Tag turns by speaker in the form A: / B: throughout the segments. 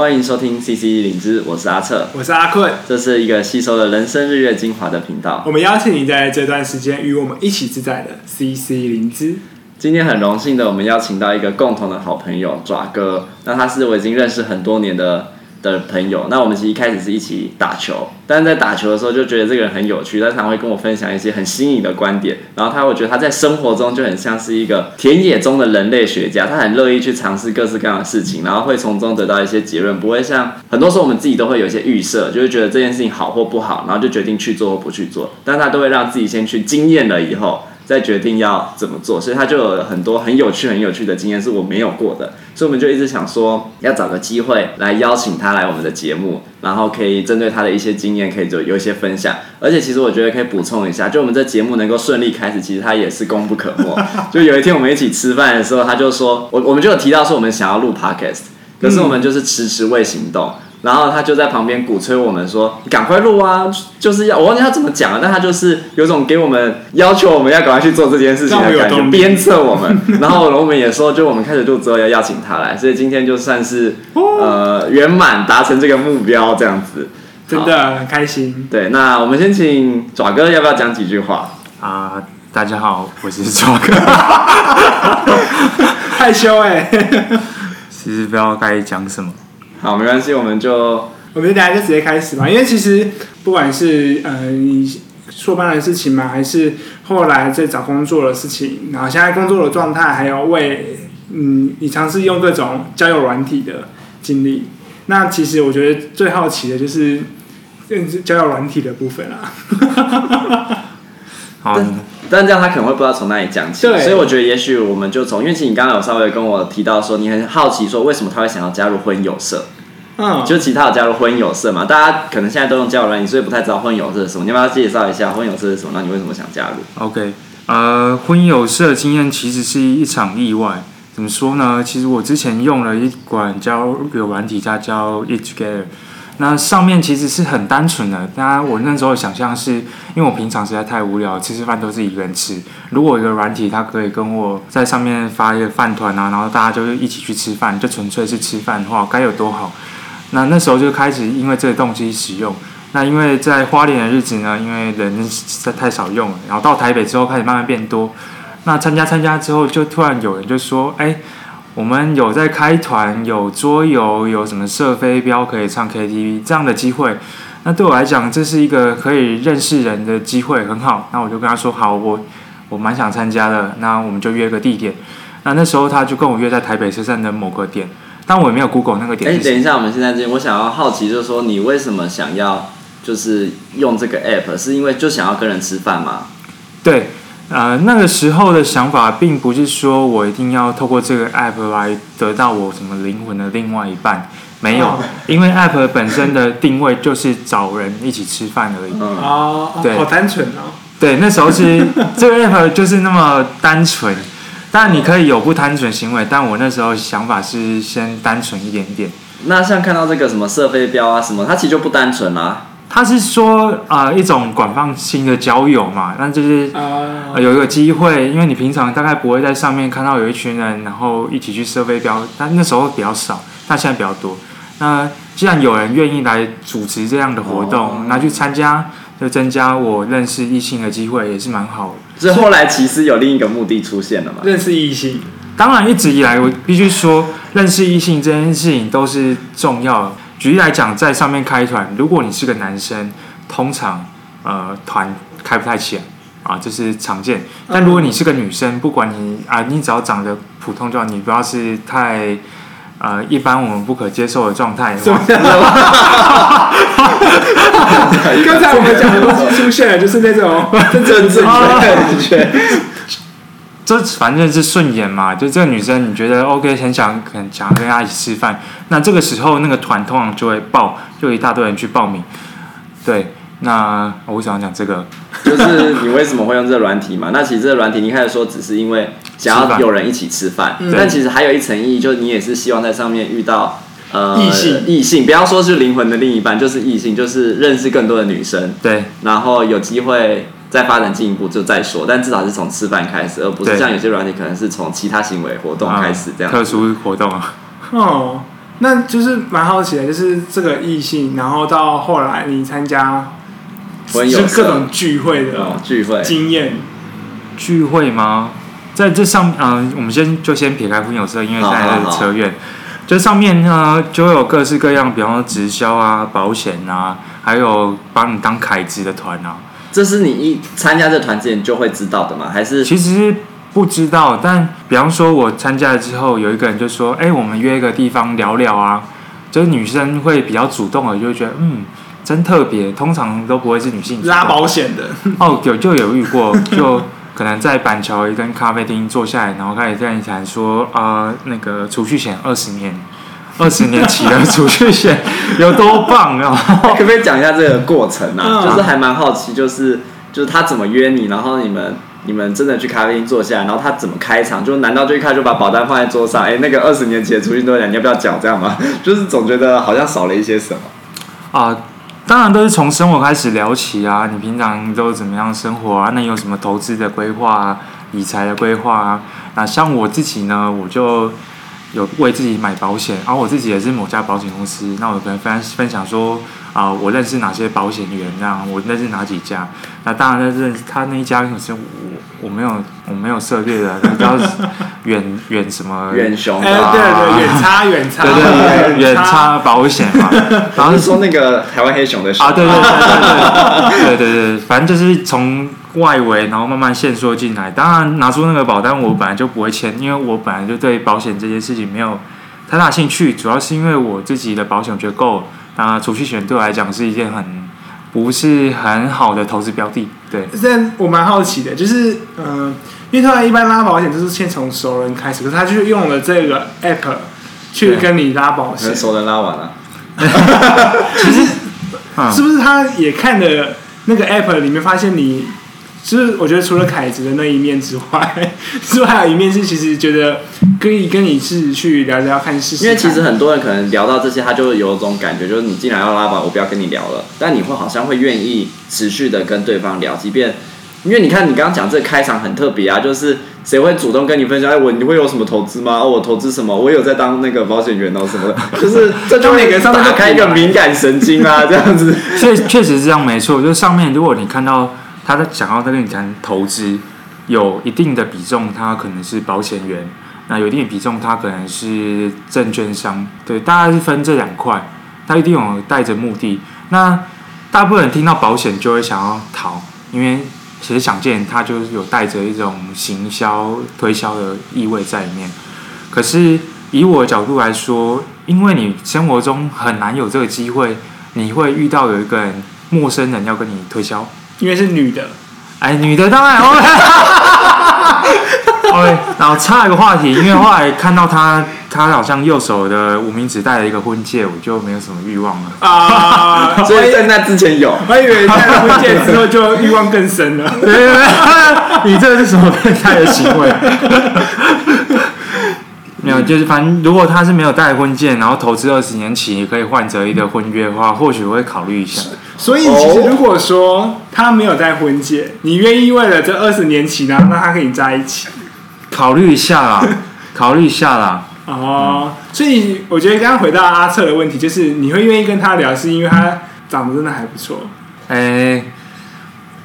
A: 欢迎收听 CC 灵知，我是阿策，
B: 我是阿困，
A: 这是一个吸收了人生日月精华的频道。
B: 我们邀请你在这段时间与我们一起自在的 CC 灵知。
A: 今天很荣幸的，我们邀请到一个共同的好朋友爪哥，那他是我已经认识很多年的。的朋友，那我们其实一开始是一起打球，但是在打球的时候就觉得这个人很有趣，他常会跟我分享一些很新颖的观点，然后他会觉得他在生活中就很像是一个田野中的人类学家，他很乐意去尝试各式各样的事情，然后会从中得到一些结论，不会像很多时候我们自己都会有一些预设，就会觉得这件事情好或不好，然后就决定去做或不去做，但他都会让自己先去经验了以后。再决定要怎么做，所以他就有很多很有趣、很有趣的经验是我没有过的，所以我们就一直想说要找个机会来邀请他来我们的节目，然后可以针对他的一些经验，可以就有一些分享。而且其实我觉得可以补充一下，就我们这节目能够顺利开始，其实他也是功不可没。就有一天我们一起吃饭的时候，他就说，我我们就有提到说我们想要录 podcast，可是我们就是迟迟未行动。然后他就在旁边鼓吹我们说：“赶快录啊！就是要我忘记他怎么讲了，但他就是有种给我们要求我们要赶快去做这件事情的感觉，鞭策我们。然后我们也说，就我们开始录之后要邀请他来，所以今天就算是呃圆满达成这个目标这样子，
B: 真的很开心。
A: 对，那我们先请爪哥要不要讲几句话
C: 啊、呃？大家好，我是爪哥，
B: 害羞哎、欸，
C: 其实不知道该讲什么。
A: 好，没关系，我们就
B: 我们大家就直接开始吧。因为其实不管是呃你硕班的事情嘛，还是后来在找工作的事情，然后现在工作的状态，还有为嗯你尝试用各种交友软体的经历，那其实我觉得最好奇的就是交友软体的部分啊。
C: 好。
A: 但这样他可能会不知道从哪里讲起，所以我觉得也许我们就从，因为其实你刚刚有稍微跟我提到说，你很好奇说为什么他会想要加入婚友社，嗯，就其他有加入婚友社嘛，大家可能现在都用交友软体，所以不太知道婚友社是什么，你要不要介绍一下婚友社是什么？那你为什么想加入
C: ？OK，呃，婚友社经验其实是一场意外，怎么说呢？其实我之前用了一款交友软体，它叫 Eat Together。那上面其实是很单纯的，当然我那时候想象是，因为我平常实在太无聊，吃吃饭都是一个人吃。如果一个软体，它可以跟我在上面发一个饭团啊，然后大家就一起去吃饭，就纯粹是吃饭的话，该有多好。那那时候就开始因为这个动机使用。那因为在花莲的日子呢，因为人实在太少用了，然后到台北之后开始慢慢变多。那参加参加之后，就突然有人就说，哎。我们有在开团，有桌游，有什么射飞镖可以唱 KTV 这样的机会。那对我来讲，这是一个可以认识人的机会，很好。那我就跟他说好，我我蛮想参加的。那我们就约个地点。那那时候他就跟我约在台北车站的某个点，但我也没有 Google 那个点。哎，
A: 等一下，我们现在这边，我想要好奇，就是说你为什么想要就是用这个 app？是因为就想要跟人吃饭吗？
C: 对。呃，那个时候的想法并不是说我一定要透过这个 app 来得到我什么灵魂的另外一半，没有，因为 app 本身的定位就是找人一起吃饭而已。
B: 哦，对，好单纯哦。
C: 对，那时候是这个 app 就是那么单纯，当然你可以有不单纯行为，但我那时候想法是先单纯一点点。
A: 那像看到这个什么射飞镖啊什么，它其实就不单纯啦。
C: 他是说啊、呃，一种广泛性的交友嘛，那就是、呃、有一个机会，因为你平常大概不会在上面看到有一群人，然后一起去设飞镖，但那时候比较少，但现在比较多。那既然有人愿意来主持这样的活动，那、哦、去参加，就增加我认识异性的机会，也是蛮好的。
A: 所以后来其实有另一个目的出现了嘛？
B: 认识异性，
C: 当然一直以来我必须说，认识异性这件事情都是重要的。举例来讲，在上面开团，如果你是个男生，通常呃团开不太起来啊，这是常见。但如果你是个女生，不管你啊，你只要长得普通就好，你不要是太呃一般我们不可接受的状态。刚
B: 才我们讲的东西出现了，就是那种 真正正确。
C: 这反正是顺眼嘛，就这个女生你觉得 OK，很想很想跟她一起吃饭，那这个时候那个团通常就会报，就一大堆人去报名。对，那我为什么要讲这个？
A: 就是你为什么会用这个软体嘛？那其实这个软体你一开始说只是因为想要有人一起吃饭，吃饭，但其实还有一层意义，就是你也是希望在上面遇到呃异性，异性不要说是灵魂的另一半，就是异性，就是认识更多的女生。
C: 对，然
A: 后有机会。再发展进一步就再说，但至少是从吃饭开始，而不是像有些软体可能是从其他行为活动开始这样。
C: 特殊活动啊。
B: 哦，那就是蛮好奇的，就是这个异性，然后到后来你参加，就各种聚会的
A: 聚会
B: 经验，
C: 聚会吗？在这上，嗯、呃，我们先就先撇开婚友社，因为现在是扯远。这上面呢，就有各式各样，比方说直销啊、保险啊，还有帮你当凯子的团啊。
A: 这是你一参加这团之前就会知道的吗？还是
C: 其实？不知道，但比方说，我参加了之后，有一个人就说：“哎、欸，我们约一个地方聊聊啊。”就是女生会比较主动的，就会觉得嗯，真特别。通常都不会是女性
B: 拉保险的
C: 哦，有就有遇过，就可能在板桥一间咖啡厅坐下来，然后开始跟你谈说啊、呃，那个储蓄险二十年，二十年期的储蓄险 有多棒啊！
A: 可不可以讲一下这个过程啊？就是还蛮好奇，就是就是他怎么约你，然后你们。你们真的去咖啡厅坐下来，然后他怎么开场？就难道就一开始就把保单放在桌上？哎，那个二十年前的储蓄多少钱？你要不要缴？这样吗？就是总觉得好像少了一些什么。
C: 啊，当然都是从生活开始聊起啊。你平常都怎么样生活啊？那你有什么投资的规划啊？理财的规划啊？那像我自己呢，我就有为自己买保险，然后我自己也是某家保险公司。那我可能分分享说。啊、我认识哪些保险员？这样我认识哪几家？那当然认识他那一家，可是我我没有我没有涉猎的，远远什么
A: 远熊
B: 哎对对远差远差。
C: 对对远差保险嘛
A: 好像是说那个台湾黑熊的
C: 熊啊对对对对对 对对反正就是从外围然后慢慢线缩进来。当然拿出那个保单我本来就不会签因为我本来就对保险这件事情没有太大兴趣。主要是因为我自己的保险觉得够那储蓄险对我来讲是一件很不是很好的投资标的。对，
B: 但我蛮好奇的，就是嗯、呃，因为他一般拉保险就是先从熟人开始，可是他就是用了这个 app 去跟你拉保险，
A: 熟人拉完了。
B: 其实是不是他也看了那个 app 里面发现你？其实我觉得除了凯子的那一面之外，之外还有一面是其实觉得可以跟你是去聊聊看试试。
A: 因为其实很多人可能聊到这些，他就有种感觉，就是你既然要拉吧，我不要跟你聊了。但你会好像会愿意持续的跟对方聊，即便因为你看你刚刚讲这个开场很特别啊，就是谁会主动跟你分享？哎，我你会有什么投资吗？哦，我投资什么？我有在当那个保险员哦什么的，就是这就每个人上面打开一个敏感神经啊，这样子。
C: 所以确实是这样，没错。就是上面如果你看到。他在想要在跟你谈投资，有一定的比重，他可能是保险员；那有一定的比重，他可能是证券商。对，大概是分这两块，他一定有带着目的。那大部分人听到保险就会想要逃，因为其实想见他就是有带着一种行销推销的意味在里面。可是以我的角度来说，因为你生活中很难有这个机会，你会遇到有一个人陌生人要跟你推销。
B: 因为是女的，
C: 哎，女的当然 OK。OK，然后插一个话题，因为后来看到他，他好像右手的无名指戴了一个婚戒，我就没有什么欲望了
A: 啊。Uh, 所以在那之前有，
B: 我以为戴了婚戒之后就欲望更深了。对 对对，
C: 你这是什么变态的行为？没有，就是反正如果他是没有戴婚戒，然后投资二十年期也可以换择一个婚约的话，或许我会考虑一下。
B: 所以其实如果说他没有在婚戒，你愿意为了这二十年期呢，让他跟你在一起？
C: 考虑一下啦，考虑一下啦。
B: 哦，所以我觉得刚刚回到阿策的问题，就是你会愿意跟他聊，是因为他长得真的还不错。
C: 哎。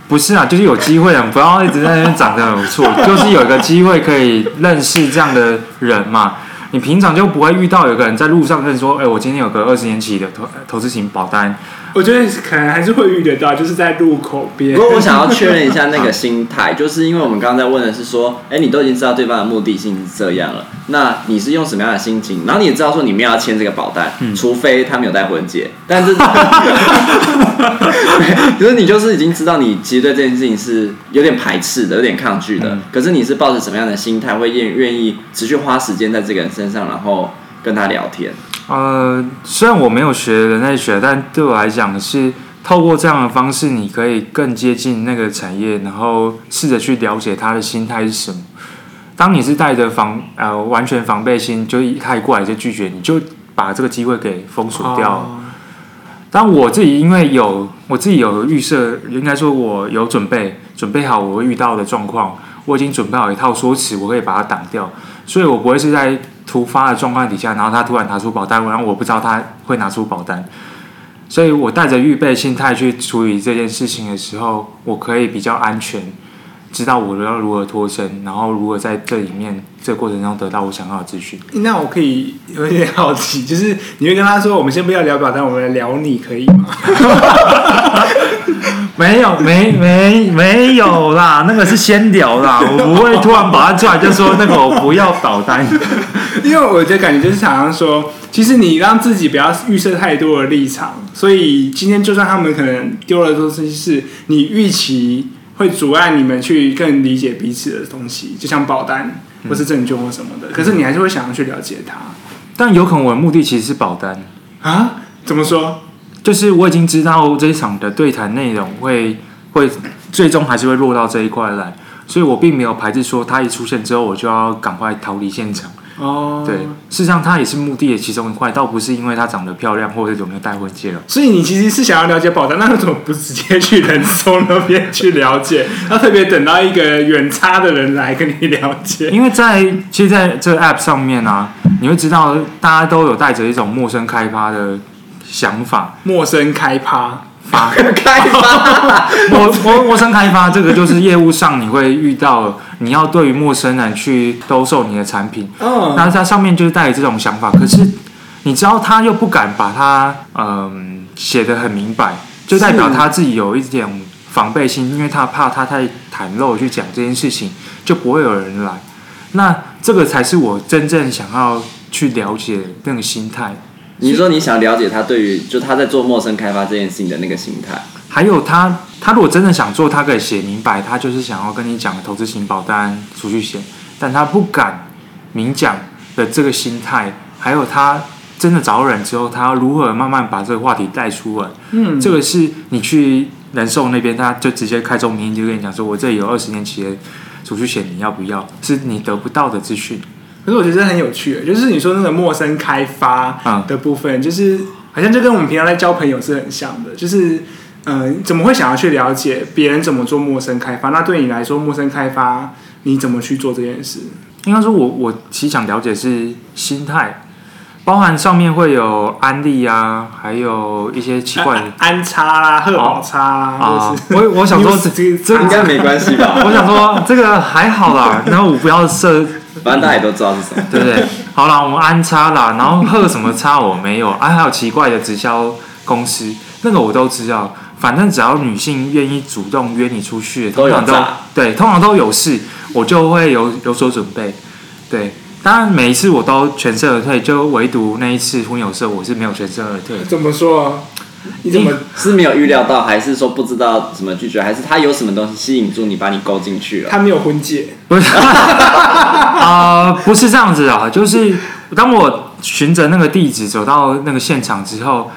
C: 不是啊，就是有机会啊，不要一直在那边长得很不错，就是有一个机会可以认识这样的人嘛。你平常就不会遇到有个人在路上跟你说，哎、欸，我今天有个二十年期的投投资型保单。
B: 我觉得可能还是会遇得到，就是在路口边。
A: 不过我想要确认一下那个心态，就是因为我们刚刚在问的是说，哎、欸，你都已经知道对方的目的性是这样了，那你是用什么样的心情？然后你也知道说你们要签这个保单，嗯、除非他没有戴婚戒，但是，可是你就是已经知道你其实对这件事情是有点排斥的，有点抗拒的。嗯、可是你是抱着什么样的心态，会愿愿意持续花时间在这个人身上，然后跟他聊天？
C: 呃，虽然我没有学人类学，但对我来讲是透过这样的方式，你可以更接近那个产业，然后试着去了解他的心态是什么。当你是带着防呃完全防备心，就一开过来就拒绝，你就把这个机会给封锁掉。哦、但我自己因为有我自己有预设，应该说我有准备准备好我会遇到的状况，我已经准备好一套说辞，我可以把它挡掉，所以我不会是在。突发的状况底下，然后他突然拿出保单，然后我不知道他会拿出保单，所以我带着预备心态去处理这件事情的时候，我可以比较安全，知道我要如何脱身，然后如何在这里面这个过程中得到我想要的资讯。
B: 那我可以有点好奇，就是你会跟他说，我们先不要聊保单，我们来聊你可以吗？
C: 没有，没没没有啦，那个是先聊啦，我不会突然把它出来就说那个我不要保单，
B: 因为我的感觉就是常常说，其实你让自己不要预设太多的立场，所以今天就算他们可能丢了东西，是你预期会阻碍你们去更理解彼此的东西，就像保单或是证券或什么的，可是你还是会想要去了解它，
C: 但有可能我的目的其实是保单
B: 啊？怎么说？
C: 就是我已经知道这一场的对谈内容会会最终还是会落到这一块来，所以我并没有排斥说他一出现之后我就要赶快逃离现场。哦，对，事实上他也是目的的其中一块，倒不是因为他长得漂亮或者有没有带婚戒了。
B: 所以你其实是想要了解宝藏，那为什么不直接去人寿那边去了解？要特别等到一个远差的人来跟你了解？
C: 因为在其实在这个 App 上面啊，你会知道大家都有带着一种陌生开发的。想法，
B: 陌生开发，
C: 发
A: 开发，
C: 陌陌陌生开发，这个就是业务上你会遇到，你要对于陌生人去兜售你的产品，嗯，那在上面就是带着这种想法，可是你知道他又不敢把它嗯写得很明白，就代表他自己有一点防备心，因为他怕他太袒露去讲这件事情，就不会有人来。那这个才是我真正想要去了解那个心态。
A: 你说你想了解他对于就他在做陌生开发这件事情的那个心态，
C: 还有他他如果真的想做，他可以写明白，他就是想要跟你讲投资型保单、储蓄险，但他不敢明讲的这个心态，还有他真的找人之后，他要如何慢慢把这个话题带出来？嗯，这个是你去人寿那边，他就直接开宗明义就跟你讲说，我这里有二十年期的储蓄险，你要不要？是你得不到的资讯。
B: 可是我觉得很有趣，就是你说那个陌生开发的部分，就是好像就跟我们平常在交朋友是很像的，就是呃，怎么会想要去了解别人怎么做陌生开发？那对你来说，陌生开发你怎么去做这件事？
C: 应该说我我其实想了解是心态，包含上面会有安利啊，还有一些奇怪的
B: 安插啦、贺宝插啦。
C: 啊，我我想说 这
A: 这应该没关系吧？
C: 我想说这个还好啦，然后我不要设。
A: 反正大家也都知道是什么，
C: 对不对？好啦，我们安插啦，然后喝什么插我没有，啊，还有奇怪的直销公司，那个我都知道。反正只要女性愿意主动约你出去，通常都，都对，通常都有事，我就会有有所准备。对，当然每一次我都全身而退，就唯独那一次婚友社，我是没有全身而退。
B: 怎么说啊？你怎么
A: 是没有预料到，还是说不知道怎么拒绝，还是他有什么东西吸引住你，把你勾进去了？
B: 他没有婚戒，
C: 不是啊、呃，不是这样子啊，就是当我循着那个地址走到那个现场之后，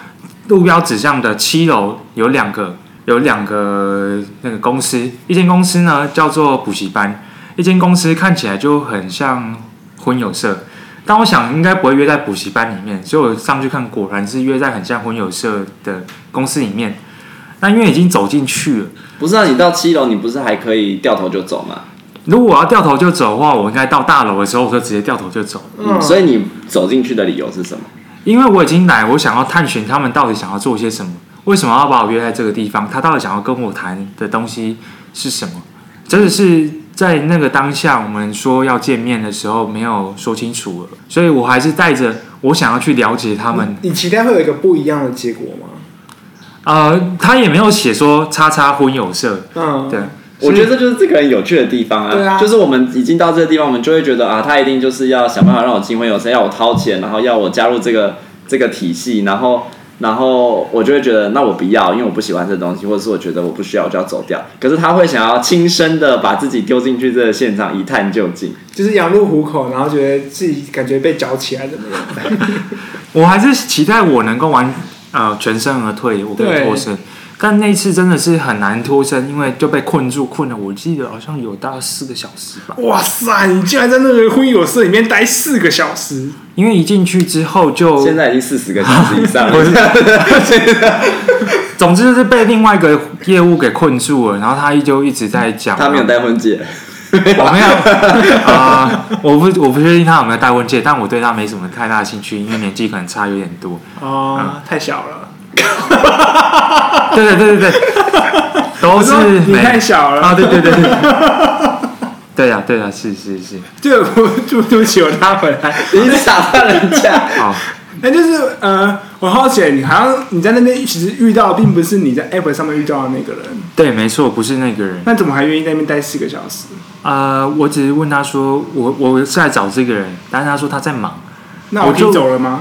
C: 路标指向的七楼有两个，有两个那个公司，一间公司呢叫做补习班，一间公司看起来就很像婚友社。但我想应该不会约在补习班里面，所以我上去看，果然是约在很像婚友社的公司里面。那因为已经走进去了，
A: 不是啊？你到七楼，你不是还可以掉头就走吗？
C: 如果我要掉头就走的话，我应该到大楼的时候，我就直接掉头就走。
A: 嗯，所以你走进去的理由是什么？
C: 因为我已经来，我想要探寻他们到底想要做些什么，为什么要把我约在这个地方？他到底想要跟我谈的东西是什么？真的是。在那个当下，我们说要见面的时候，没有说清楚了，所以我还是带着我想要去了解他们。
B: 你，你期待会有一个不一样的结果吗？
C: 呃，他也没有写说叉叉婚友社。嗯，对，
A: 我觉得这就是这个很有趣的地方啊。对啊，就是我们已经到这个地方，我们就会觉得啊，他一定就是要想办法让我进婚友社，要我掏钱，然后要我加入这个这个体系，然后。然后我就会觉得，那我不要，因为我不喜欢这东西，或者是我觉得我不需要，我就要走掉。可是他会想要亲身的把自己丢进去这个现场，一探究竟，
B: 就是羊入虎口，然后觉得自己感觉被搅起来的那种。
C: 我还是期待我能够完呃全身而退，我可以脱身。但那次真的是很难脱身，因为就被困住，困了。我记得好像有大概四个小时吧。
B: 哇塞！你竟然在那个婚友社里面待四个小时？
C: 因为一进去之后就
A: 现在已经四十个小时以上了。
C: 总之就是被另外一个业务给困住了，然后他依旧一直在讲。
A: 他没有带婚戒。
C: 我没有啊、呃，我不我不确定他有没有戴婚戒，但我对他没什么太大的兴趣，因为年纪可能差有点多。
B: 哦，嗯、太小了。
C: 对对对对对，都是
B: 你太小了
C: 啊！对对对对，对呀对呀，是是是。
B: 对，对对不起，我拉回来，
A: 你一直打断人家。
C: 好。
B: 那就是呃，我好奇，你好像你在那边其实遇到，并不是你在 App 上面遇到的那个人。
C: 对，没错，不是那个人。
B: 那怎么还愿意在那边待四个小时？
C: 呃，我只是问他说，我我是来找这个人，但是他说他在忙。
B: 那我就走了吗？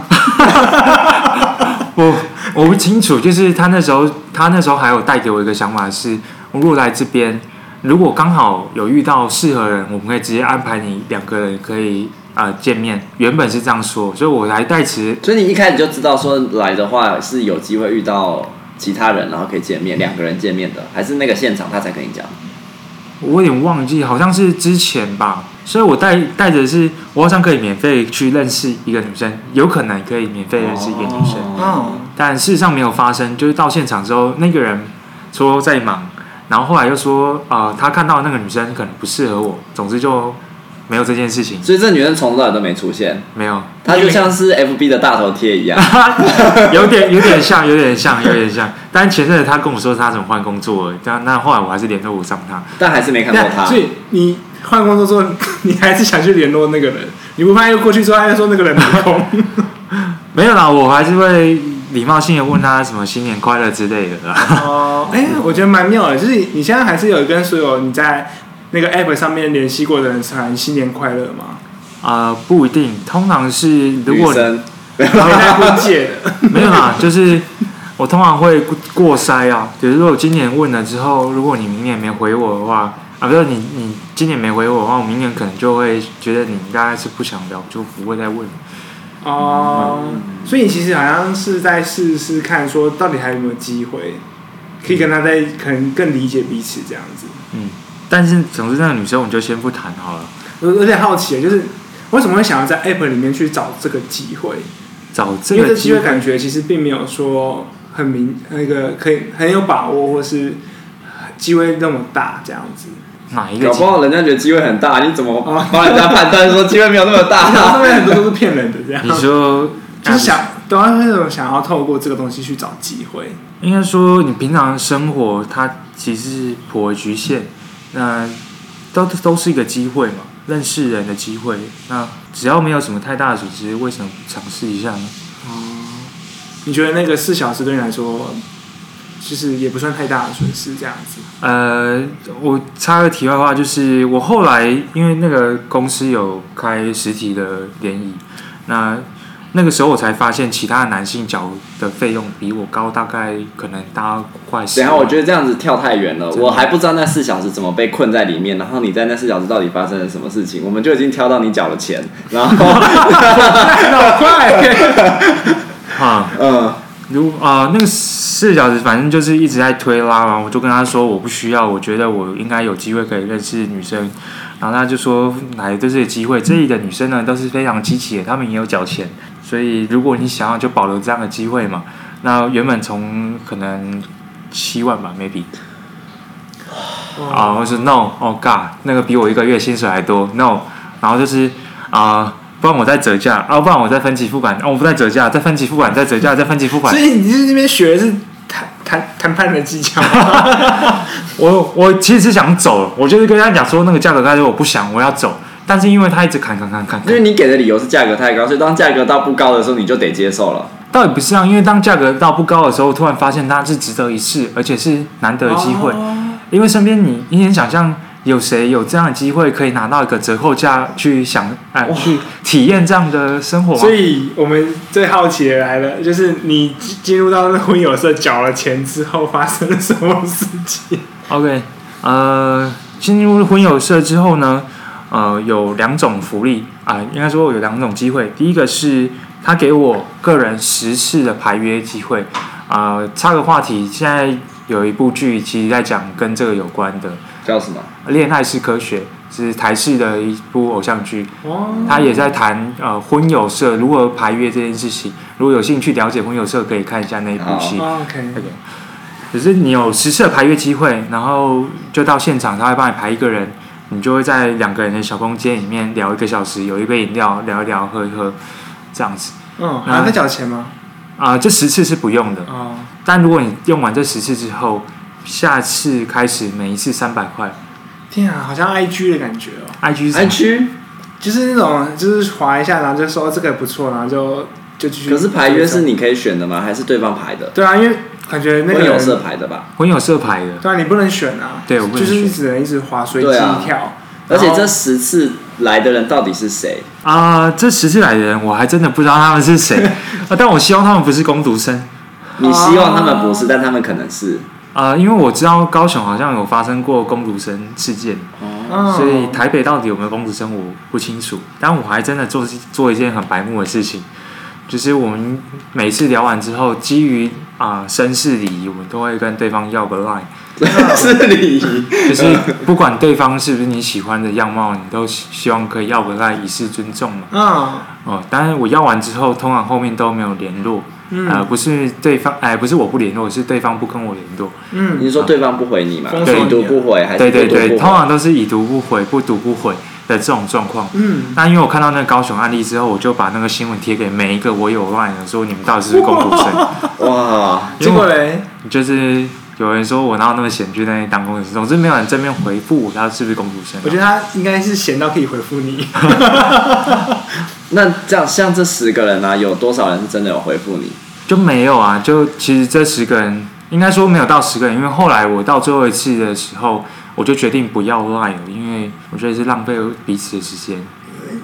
C: 我我不清楚，就是他那时候，他那时候还有带给我一个想法是，我如果来这边，如果刚好有遇到适合的人，我们可以直接安排你两个人可以。啊、呃，见面原本是这样说，所以我来代持。
A: 所以你一开始就知道说来的话是有机会遇到其他人，然后可以见面，两个人见面的，还是那个现场他才跟你讲？
C: 我有点忘记，好像是之前吧。所以我带带着是，我好像可以免费去认识一个女生，有可能可以免费认识一个女生。
B: 哦。
C: 但事实上没有发生，就是到现场之后，那个人说在忙，然后后来又说啊、呃，他看到那个女生可能不适合我，总之就。没有这件事情，
A: 所以这女生从头到尾都没出现。
C: 没有，
A: 她就像是 FB 的大头贴一样，
C: 有点有点像，有点像，有点像。但前阵子她跟我说她怎么换工作了，但那后来我还是联络不上她，
A: 但还是没看到她。
B: 所以你换工作之后，你还是想去联络那个人？你不怕又过去之后，他又说那个人没空？
C: 没有啦，我还是会礼貌性的问他什么新年快乐之类的啦。
B: 哦，哎，我觉得蛮妙的，就是你现在还是有跟所有你在。那个 app 上面联系过的人喊新年快乐吗？
C: 啊、呃，不一定，通常是如果你
B: 没戴婚戒的，
C: 没有啦，就是我通常会过筛啊。比如说我今年问了之后，如果你明年没回我的话，啊，不是你你今年没回我的话，我明年可能就会觉得你应该是不想聊，就不会再问。
B: 哦、嗯，所以你其实好像是在试试看，说到底还有没有机会可以跟他在可能更理解彼此这样子。
C: 嗯。但是，总之那个女生我们就先不谈好了。
B: 我有点好奇，就是为什么会想要在 App 里面去找这个机会？
C: 找这个
B: 机会，感觉其实并没有说很明，那个可以很有把握，或是机会那么大这样子。
C: 哪一个？
A: 搞不好人家觉得机会很大，你怎么帮人家判断说机会没有那么大？
B: 上面很多都是骗人的，这样。
C: 你说
B: 就是想，都要那种想要透过这个东西去找机会。
C: 应该说，你平常生活它其实是颇为局限。那都都是一个机会嘛，认识人的机会。那只要没有什么太大的组织，为什么不尝试一下呢？
B: 哦，你觉得那个四小时对你来说，其实也不算太大的损失，这样子？
C: 呃，我插个题外话，就是我后来因为那个公司有开实体的联谊，那。那个时候我才发现，其他的男性缴的费用比我高，大概可能大快十。
A: 然后我觉得这样子跳太远了，我还不知道那四小时怎么被困在里面。然后你在那四小时到底发生了什么事情？我们就已经挑到你缴了钱，然后
B: 好快，
C: 啊，嗯，如啊、呃，那个四小时反正就是一直在推拉嘛。我就跟他说我不需要，我觉得我应该有机会可以认识女生。然后他就说来都是机会，这里的女生呢都是非常积极的，她们也有缴钱。所以，如果你想要就保留这样的机会嘛，那原本从可能七万吧，maybe，啊，我说 no，oh god，那个比我一个月薪水还多，no，然后就是啊、不然我再折价，啊，不然我再分期付款，哦，我不再折价，再分期付款，再折价，再分期付款。
B: 所以你是那边学的是谈谈谈判的技巧？
C: 我我其实是想走，我就是跟他讲说那个价格，他说我不想，我要走。但是因为他一直砍砍砍砍，
A: 因为你给的理由是价格太高，所以当价格到不高的时候，你就得接受了。
C: 倒也不是啊，因为当价格到不高的时候，突然发现它是值得一试，而且是难得的机会。哦、因为身边你你能想象有谁有这样的机会可以拿到一个折扣价去想啊去体验这样的生活吗？
B: 所以我们最好奇的来了，就是你进入到那婚友社缴了钱之后发生了什么事情
C: ？OK，呃，进入婚友社之后呢？呃，有两种福利啊、呃，应该说有两种机会。第一个是他给我个人十次的排约机会。啊、呃，插个话题，现在有一部剧其实在讲跟这个有关的，
A: 叫什么？
C: 恋爱是科学，是台视的一部偶像剧。哦。他也在谈呃婚友社如何排约这件事情。如果有兴趣了解婚友社，可以看一下那一部戏。
B: 哦、OK。
C: 可、是你有十次的排约机会，然后就到现场，他会帮你排一个人。你就会在两个人的小空间里面聊一个小时，有一杯饮料聊一聊，喝一喝，这样子。
B: 嗯，还要缴钱吗？
C: 啊、呃，这十次是不用的。
B: 哦。
C: 但如果你用完这十次之后，下次开始每一次三百块。
B: 天啊，好像 I G 的感觉哦。
C: I G
A: I G
B: 就是那种，就是划一下，然后就说这个不错，然后就就继续。
A: 可是排约是你可以选的吗？还是对方排的？
B: 对啊，因为感觉那个
A: 婚友社排的吧。
C: 婚有色排的。
B: 对啊，你不能选啊。
C: 对，我不能选。
B: 就是只能一直滑随机跳。
A: 啊、而且这十次来的人到底是谁？
C: 啊、呃，这十次来的人我还真的不知道他们是谁 啊，但我希望他们不是工读生。
A: 你希望他们不是，啊、但他们可能是。
C: 啊、呃，因为我知道高雄好像有发生过公主生事件，哦，所以台北到底有没有公主生我不清楚。但我还真的做做一件很白目的事情，就是我们每次聊完之后，基于啊绅士礼仪，我们都会跟对方要个 line。
A: 绅士礼仪，
C: 就是不管对方是不是你喜欢的样貌，你都希望可以要个 line 以示尊重嘛。嗯。哦，当然我要完之后，通常后面都没有联络。嗯、呃，不是对方，哎、呃，不是我不联络，是对方不跟我联络。嗯，
A: 你是说对方不回你吗？
C: 对，
A: 已读不回还是
C: 对对对，通常都是已读不回、不读不回的这种状况。嗯，那因为我看到那个高雄案例之后，我就把那个新闻贴给每一个我有 line 的，说你们到底是不是工读生？
A: 哇，
B: 结果嘞，
C: 就是有人说我哪有那么闲去那里当工读生，总之没有人正面回复我他是不是公读生。
B: 我觉得他应该是闲到可以回复你。
A: 那这样，像这十个人呢、有多少人是真的有回复你？
C: 就没有啊，就其实这十个人应该说没有到十个人，因为后来我到最后一次的时候，我就决定不要 line 了，因为我觉得是浪费彼此的时间。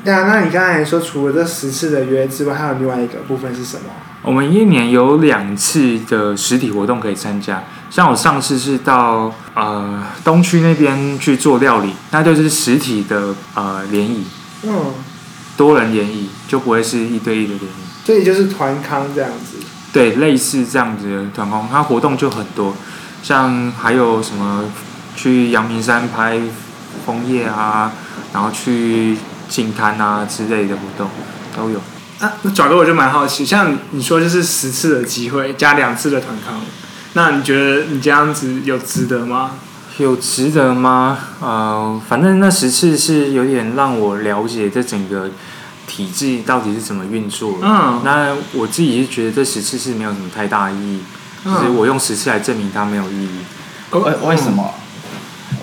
B: 对啊，那你刚才说除了这十次的约之外，还有另外一个部分是什么？
C: 我们一年有两次的实体活动可以参加，像我上次是到呃东区那边去做料理，那就是实体的呃联谊，嗯，多人联谊就不会是一对一的联谊，
B: 所以就是团康这样子。
C: 对，类似这样子的团康，它活动就很多，像还有什么去阳明山拍枫叶啊，然后去净滩啊之类的活动都有。
B: 啊，那转哥我就蛮好奇，像你说就是十次的机会加两次的团康，那你觉得你这样子有值得吗？
C: 有值得吗？呃，反正那十次是有点让我了解这整个。体制到底是怎么运作？嗯，那我自己是觉得这十次是没有什么太大意义，嗯、就是我用十次来证明它没有意义。
A: 为、嗯、为什么？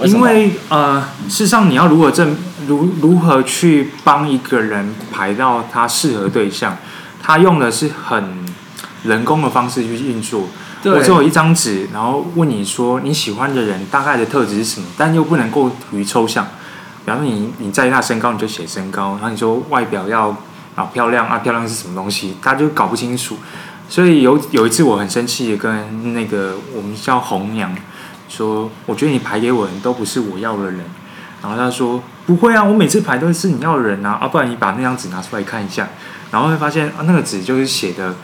C: 因为呃，事实上你要如何证如如何去帮一个人排到他适合对象，他用的是很人工的方式去运作。我只有一张纸，然后问你说你喜欢的人大概的特质是什么，但又不能过于抽象。比方说你你在意他身高，你就写身高。然后你说外表要啊漂亮啊，漂亮是什么东西？大家就搞不清楚。所以有有一次我很生气的跟那个我们叫红娘说，我觉得你排给我的人都不是我要的人。然后他说不会啊，我每次排都是你要的人啊，啊不然你把那张纸拿出来看一下。然后会发现啊那个纸就是写的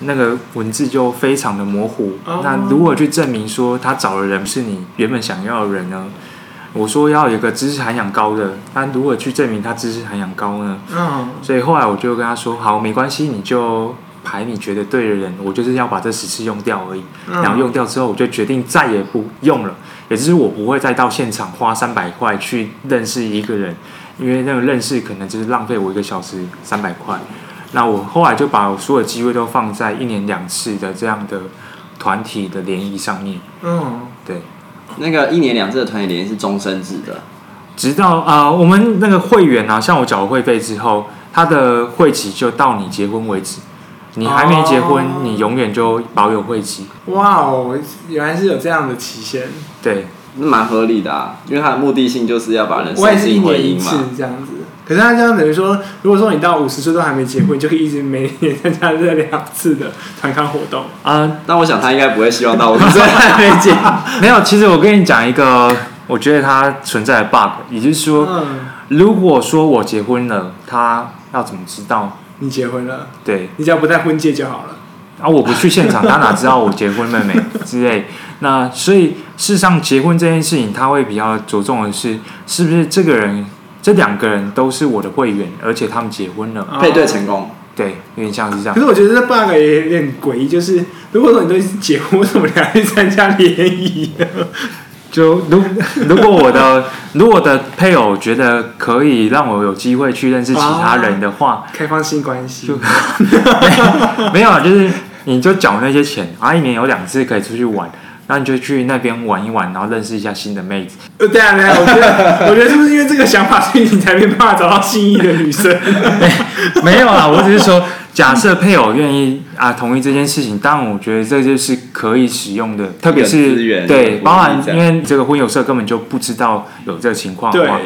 C: 那个文字就非常的模糊。那如何去证明说他找的人是你原本想要的人呢？我说要有一个知识涵养高的，但如何去证明他知识涵养高呢？嗯，所以后来我就跟他说，好，没关系，你就排你觉得对的人，我就是要把这十次用掉而已。然后用掉之后，我就决定再也不用了，也就是我不会再到现场花三百块去认识一个人，因为那个认识可能就是浪费我一个小时三百块。那我后来就把我所有机会都放在一年两次的这样的团体的联谊上面。嗯，对。
A: 那个一年两次的团体联谊是终身制的，
C: 直到啊、呃，我们那个会员啊，像我缴了会费之后，他的会期就到你结婚为止。你还没结婚，哦、你永远就保有会籍。
B: 哇哦，原来是有这样的期限。
C: 对，
A: 那蛮合理的啊，因为它的目的性就是要把人送进婚姻嘛。
B: 这样子。可是他这样等于说，如果说你到五十岁都还没结婚，就可以一直每年参加这两次的团康活动
C: 啊。
A: 那我想他应该不会希望到五十岁还没结。
C: 没有，其实我跟你讲一个，我觉得它存在的 bug，也就是说，嗯、如果说我结婚了，他要怎么知道
B: 你结婚了？
C: 对，
B: 你只要不戴婚戒就好了。
C: 啊，我不去现场，他哪知道我结婚了没 之类？那所以事实上，结婚这件事情，他会比较着重的是，是不是这个人。这两个人都是我的会员，而且他们结婚了，
A: 配对成功。
C: 对，有点像是这样。
B: 可是我觉得这 bug 也有点诡异，就是如果说你都已经结婚，为什么你还去参加联谊呢？
C: 就如如果我的 如果我的配偶觉得可以让我有机会去认识其他人的话，
B: 开放性关系
C: 就 没有啊，就是你就缴那些钱，啊，一年有两次可以出去玩。那你就去那边玩一玩，然后认识一下新的妹子。
B: 呃，对啊，对啊，我觉得，我觉得是不是因为这个想法，所以你才没办法找到心仪的女生？
C: 没有啊，我只是说，假设配偶愿意啊同意这件事情，当然我觉得这就是可以使用的，特别是对，包含因为这个婚友社根本就不知道有这个情况的话，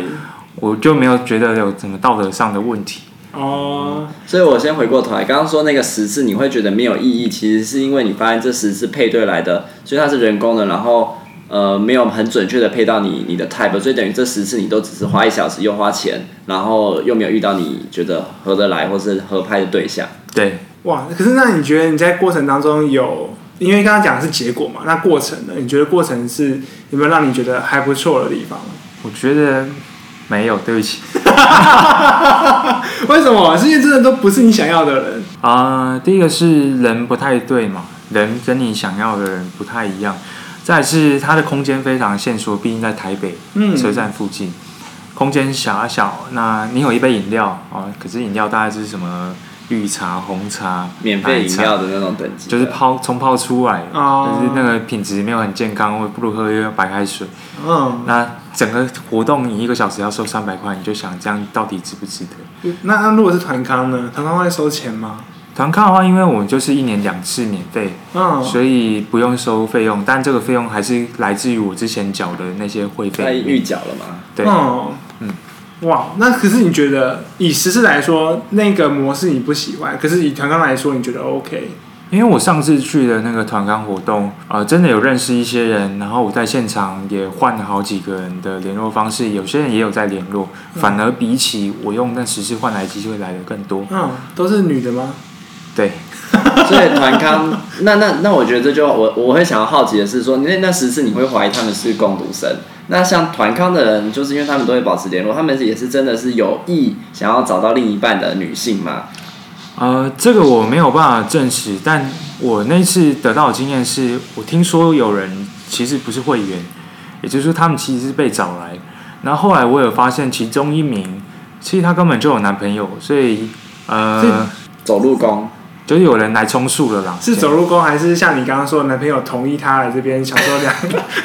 C: 我就没有觉得有什么道德上的问题。
B: 哦、
A: 嗯，所以我先回过头来，刚刚说那个十次你会觉得没有意义，其实是因为你发现这十次配对来的，所以它是人工的，然后呃没有很准确的配到你你的 type，所以等于这十次你都只是花一小时又花钱，然后又没有遇到你觉得合得来或是合拍的对象。
C: 对，
B: 哇，可是那你觉得你在过程当中有，因为刚刚讲的是结果嘛，那过程呢？你觉得过程是有没有让你觉得还不错的地方？
C: 我觉得。没有，对不起。
B: 为什么？是因为真的都不是你想要的人
C: 啊、呃。第一个是人不太对嘛，人跟你想要的人不太一样。再是它的空间非常限缩，毕竟在台北车站附近，嗯、空间小小。那你有一杯饮料啊，可是饮料大概是什么？绿茶、红茶，
A: 免费饮料的那种等级，
C: 就是泡冲泡出来的，oh. 就是那个品质没有很健康，会不如喝一个白开水。嗯，oh. 那整个活动你一个小时要收三百块，你就想这样到底值不值得？
B: 那那如果是团康呢？团康会收钱吗？
C: 团康的话，因为我们就是一年两次免费，嗯，oh. 所以不用收费用，但这个费用还是来自于我之前缴的那些会费。
A: 预缴了嘛？
C: 对，oh. 嗯。
B: 哇，那可是你觉得以实事来说，那个模式你不喜欢，可是以团康来说，你觉得 OK？
C: 因为我上次去的那个团康活动，呃，真的有认识一些人，然后我在现场也换了好几个人的联络方式，有些人也有在联络，反而比起我用那实事换来机会来的更多。
B: 嗯，都是女的吗？
C: 对。
A: 所以团康，那那那我觉得这就我我会想要好奇的是说，那那十次你会怀疑他们是共读生？那像团康的人，就是因为他们都会保持联络，他们也是真的是有意想要找到另一半的女性吗？
C: 呃，这个我没有办法证实，但我那次得到的经验是，我听说有人其实不是会员，也就是说他们其实是被找来，然后后来我有发现其中一名，其实他根本就有男朋友，所以呃，
A: 走路工。
C: 就是有人来充数了啦，
B: 是走路工还是像你刚刚说男朋友同意他来这边享受两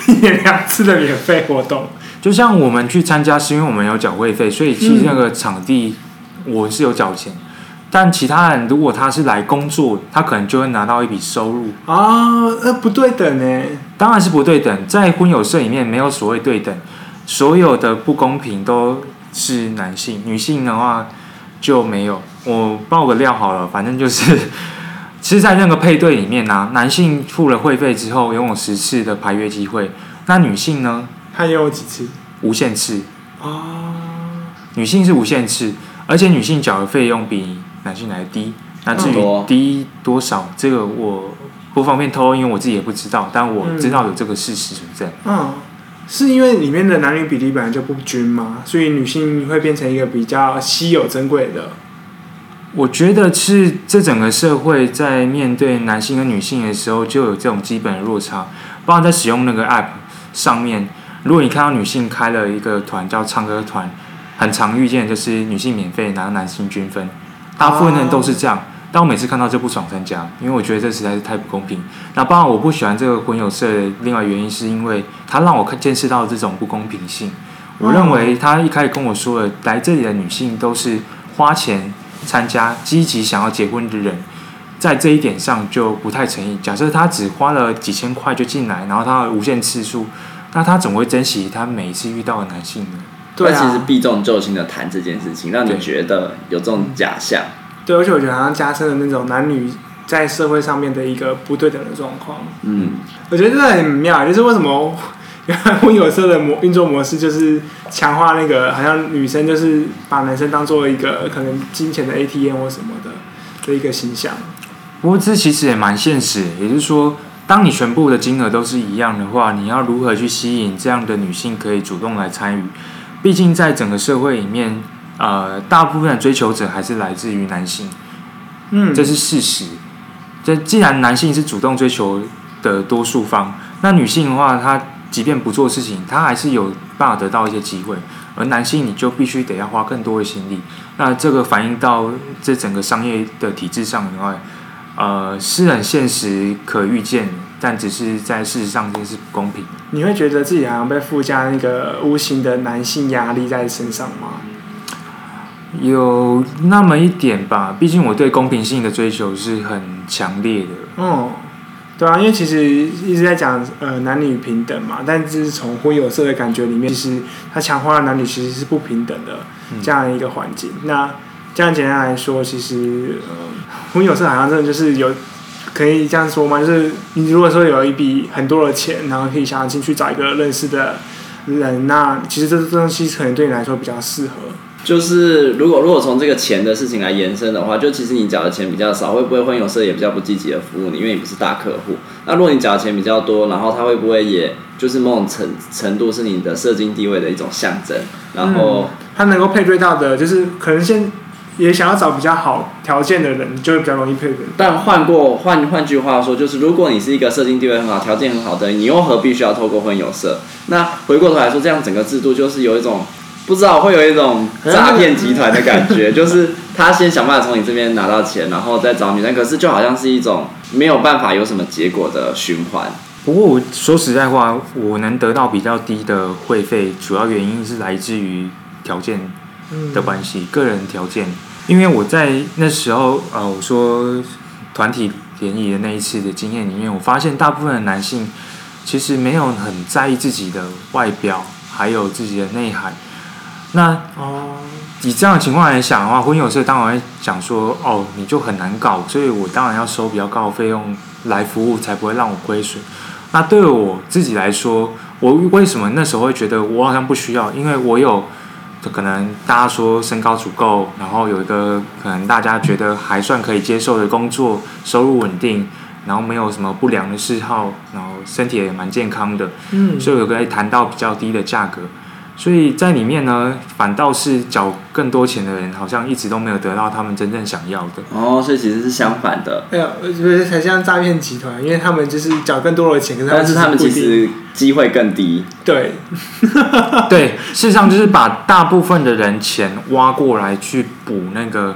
B: 一年 两次的免费活动？
C: 就像我们去参加，是因为我们有缴会费，所以其实那个场地我是有缴钱。嗯、但其他人如果他是来工作，他可能就会拿到一笔收入
B: 啊，呃，不对等呢？
C: 当然是不对等，在婚友社里面没有所谓对等，所有的不公平都是男性，女性的话就没有。我爆个料好了，反正就是，其实，在那个配对里面呢、啊，男性付了会费之后拥有十次的排约机会，那女性呢？
B: 她有几次？
C: 无限次。
B: 哦。
C: 女性是无限次，而且女性缴的费用比男性来的低。那至于低多少，这个我不方便透露，因为我自己也不知道，但我知道有这个事实存在。
B: 嗯。嗯是因为里面的男女比例本来就不均吗？所以女性会变成一个比较稀有珍贵的。
C: 我觉得是这整个社会在面对男性跟女性的时候，就有这种基本的落差。包括在使用那个 app 上面，如果你看到女性开了一个团叫唱歌团，很常遇见就是女性免费，然后男性均分，大部分人都是这样。但我每次看到就不爽参加，因为我觉得这实在是太不公平。那包括我不喜欢这个婚友社的另外原因，是因为他让我看见识到这种不公平性。我认为他一开始跟我说的，来这里的女性都是花钱。参加积极想要结婚的人，在这一点上就不太诚意。假设他只花了几千块就进来，然后他无限次数，那他怎么会珍惜他每一次遇到的男性呢？
A: 对啊，其实避重就轻的谈这件事情，让你觉得有这种假象。
B: 对，而且我觉得好像加深了那种男女在社会上面的一个不对等的状况。嗯，我觉得这很妙，就是为什么？婚友社的模运作模式就是强化那个，好像女生就是把男生当做一个可能金钱的 ATM 或什么的的一个形象。
C: 不过这其实也蛮现实，也就是说，当你全部的金额都是一样的话，你要如何去吸引这样的女性可以主动来参与？毕竟在整个社会里面，呃，大部分的追求者还是来自于男性，嗯，这是事实。这既然男性是主动追求的多数方，那女性的话，她。即便不做事情，他还是有办法得到一些机会。而男性你就必须得要花更多的心力。那这个反映到这整个商业的体制上以外，呃，是很现实可预见，但只是在事实上这是不公平。
B: 你会觉得自己好像被附加那个无形的男性压力在身上吗？
C: 有那么一点吧，毕竟我对公平性的追求是很强烈的。
B: 嗯，对啊，因为其实一直在讲呃男女平等嘛，但是从婚有色的感觉里面，其实它强化了男女其实是不平等的这样一个环境。嗯、那这样简单来说，其实呃婚有色好像真的就是有可以这样说吗？就是你如果说有一笔很多的钱，然后可以想要进去找一个认识的人，那其实这东西可能对你来说比较适合。
A: 就是如果如果从这个钱的事情来延伸的话，就其实你缴的钱比较少，会不会婚友社也比较不积极的服务你？因为你不是大客户。那如果你缴的钱比较多，然后他会不会也就是某种程程度是你的社经地位的一种象征？然后、
B: 嗯、他能够配对到的，就是可能先也想要找比较好条件的人，就会比较容易配对。
A: 但换过换换句话说，就是如果你是一个社经地位很好、条件很好的人，你又何必需要透过婚友社？那回过头来说，这样整个制度就是有一种。不知道会有一种诈骗集团的感觉，就是他先想办法从你这边拿到钱，然后再找女生，可是就好像是一种没有办法有什么结果的循环。
C: 不过我说实在话，我能得到比较低的会费，主要原因是来自于条件的关系，个人条件。因为我在那时候，呃，我说团体联谊的那一次的经验里面，我发现大部分的男性其实没有很在意自己的外表，还有自己的内涵。那哦，以这样的情况来想的话，婚友社当然会讲说，哦，你就很难搞，所以我当然要收比较高的费用来服务，才不会让我亏损。那对我自己来说，我为什么那时候会觉得我好像不需要？因为我有可能大家说身高足够，然后有一个可能大家觉得还算可以接受的工作，收入稳定，然后没有什么不良的嗜好，然后身体也蛮健康的，嗯，所以我可以谈到比较低的价格。所以在里面呢，反倒是缴更多钱的人，好像一直都没有得到他们真正想要的。
A: 哦，所以其实是相反的。
B: 哎呀，我觉得才像诈骗集团，因为他们就是缴更多的钱，可是
A: 但是他们其实机会更低。
B: 对，
C: 对，事实上就是把大部分的人钱挖过来去补那个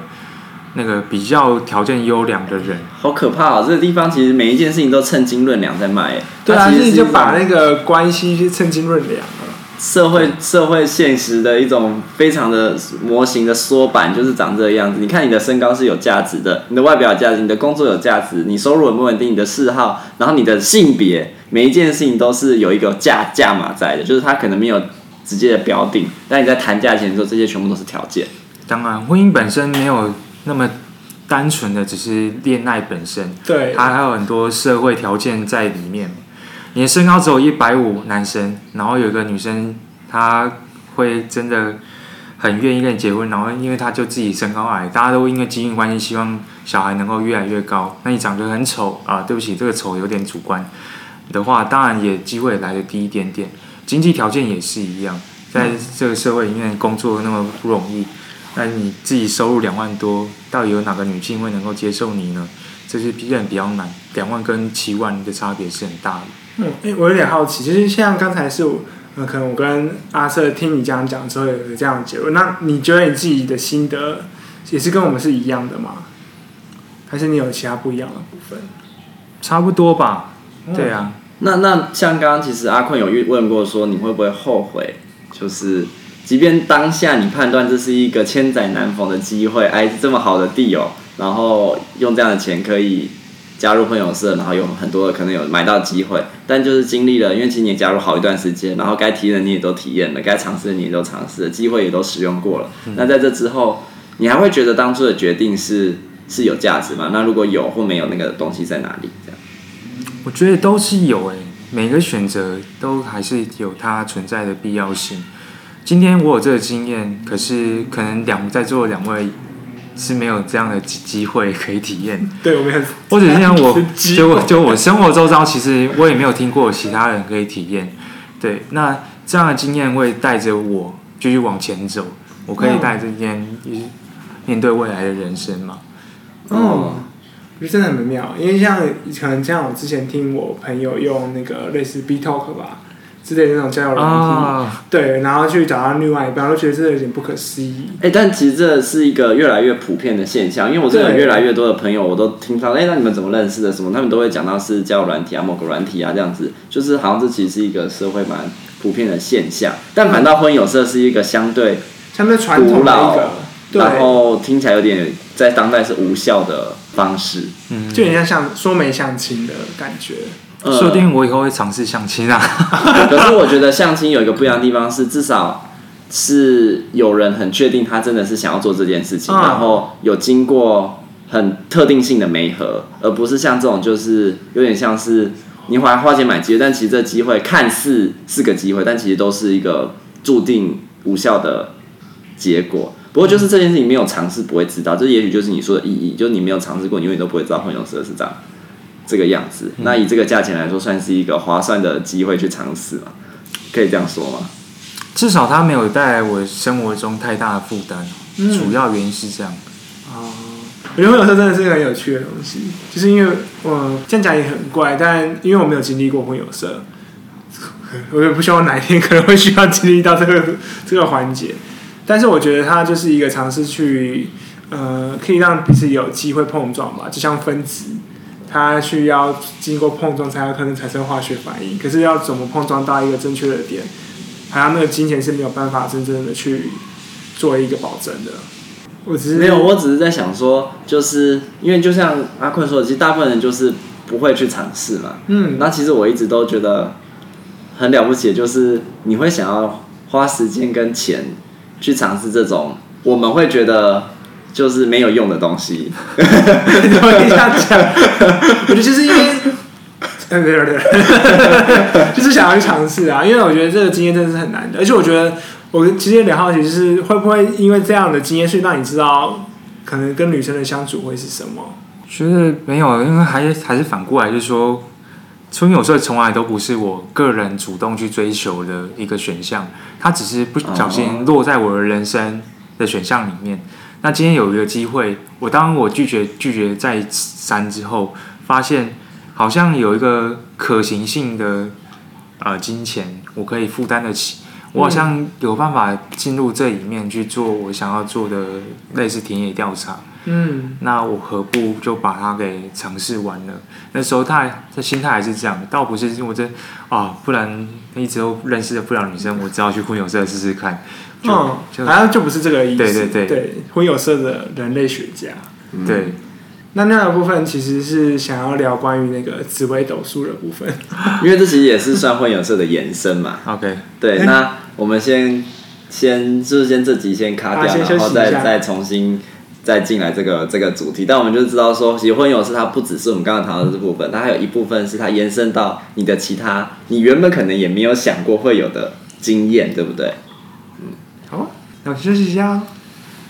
C: 那个比较条件优良的人。
A: 好可怕哦！这个地方其实每一件事情都称斤论两在卖。
B: 对啊，其实就把那个关系去称斤论两。
A: 社会社会现实的一种非常的模型的缩版，就是长这个样子。你看你的身高是有价值的，你的外表有价值，你的工作有价值，你收入稳不稳定，你的嗜好，然后你的性别，每一件事情都是有一个价价码在的，就是它可能没有直接的标定，但你在谈价钱的时候，这些全部都是条件。
C: 当然，婚姻本身没有那么单纯的只是恋爱本身，
B: 对，
C: 它还有很多社会条件在里面。你的身高只有一百五，男生，然后有一个女生，她会真的很愿意跟你结婚，然后因为她就自己身高矮，大家都因为基因关系希望小孩能够越来越高。那你长得很丑啊，对不起，这个丑有点主观的话，当然也机会来的低一点点。经济条件也是一样，在这个社会里面工作那么不容易，那你自己收入两万多，到底有哪个女性会能够接受你呢？这是比较比较难，两万跟七万的差别是很大的。
B: 嗯，哎、欸，我有点好奇，就是像刚才是我，呃，可能我跟阿瑟听你这样讲之后有个这样的结论，那你觉得你自己的心得也是跟我们是一样的吗？还是你有其他不一样的部分？
C: 差不多吧。对啊。
A: 嗯、那那像刚刚其实阿坤有问过说你会不会后悔？就是即便当下你判断这是一个千载难逢的机会，哎，这么好的地友，然后用这样的钱可以。加入朋友社，然后有很多的可能有买到机会，但就是经历了，因为其实你也加入好一段时间，然后该体验的你也都体验了，该尝试的你也都尝试了，机会也都使用过了。嗯、那在这之后，你还会觉得当初的决定是是有价值吗？那如果有或没有，那个东西在哪里？这样？
C: 我觉得都是有诶，每个选择都还是有它存在的必要性。今天我有这个经验，可是可能两在座两位。是没有这样的机会可以体验，
B: 对，我没有。
C: 或者是像我，就就我生活周遭，其实我也没有听过其他人可以体验。对，那这样的经验会带着我继续往前走，我可以带着天面对未来的人生嘛。
B: 哦，我觉得真的很妙，因为像可能像我之前听我朋友用那个类似 B Talk 吧。之类的那种交友软体，
C: 哦、
B: 对，然后去找到另外一半，我都觉得这有点不可思议。
A: 哎、欸，但其实这是一个越来越普遍的现象，因为我真的越来越多的朋友，我都听到，哎、欸，那你们怎么认识的？什么？他们都会讲到是交友软体啊，某个软体啊，这样子，就是好像这其实是一个社会蛮普遍的现象。但反倒婚友社是一个相对
B: 相对传统的一个，
A: 然后听起来有点在当代是无效的方式，
B: 嗯，就有点像说媒相亲的感觉。
C: 说不定我以后会尝试相亲啊。
A: 可是我觉得相亲有一个不一样的地方是，至少是有人很确定他真的是想要做这件事情，然后有经过很特定性的媒合，而不是像这种就是有点像是你花花钱买机会，但其实这机会看似是个机会，但其实都是一个注定无效的结果。不过就是这件事情没有尝试不会知道，这也许就是你说的意义，就是你没有尝试过，你永远都不会知道婚友社是这样。这个样子，那以这个价钱来说，算是一个划算的机会去尝试嘛？可以这样说吗？
C: 至少它没有带来我生活中太大的负担，嗯、主要原因是这样。
B: 哦，我觉得婚友社真的是一个很有趣的东西，就是因为我这样讲也很怪，但因为我没有经历过婚友社，我也不希望哪一天可能会需要经历到这个 这个环节。但是我觉得它就是一个尝试去，呃，可以让彼此有机会碰撞吧，就像分子。它需要经过碰撞才有可能产生化学反应，可是要怎么碰撞到一个正确的点，还有那个金钱是没有办法真正的去做一个保证的。我只是
A: 没有，我只是在想说，就是因为就像阿坤说的，其实大部分人就是不会去尝试嘛。嗯，那其实我一直都觉得很了不起，就是你会想要花时间跟钱去尝试这种，我们会觉得。就是没有用的东西，怎么可以这样讲？
B: 我觉得就是因为，对对对，就是想要去尝试啊。因为我觉得这个经验真的是很难的，而且我觉得我其实有点好奇，就是会不会因为这样的经验，去让你知道可能跟女生的相处会是什么？
C: 觉得没有，因为还是还是反过来，就是说，婚友社从来都不是我个人主动去追求的一个选项，它只是不小心落在我的人生的选项里面。那今天有一个机会，我当我拒绝拒绝再三之后，发现好像有一个可行性的呃金钱，我可以负担得起，我好像有办法进入这里面去做我想要做的类似田野调查。嗯，那我何不就把它给尝试完了？那时候他他心态还是这样，倒不是因为这啊，不然一直都认识的不了女生，我只好去婚友社试试看。
B: 就嗯，好像就不是这个意思。
C: 对对对，
B: 对，婚有色的人类学家。
C: 嗯、对，
B: 那那个部分其实是想要聊关于那个紫微斗数的部分，
A: 因为这其实也是算混有色的延伸嘛。
C: OK，
A: 对，那我们先先就是先这集先卡掉，然后再再重新再进来这个这个主题。但我们就知道说，其实婚有是它不只是我们刚刚谈到的这部分，它还有一部分是它延伸到你的其他，你原本可能也没有想过会有的经验，对不
B: 对？要，休息一下。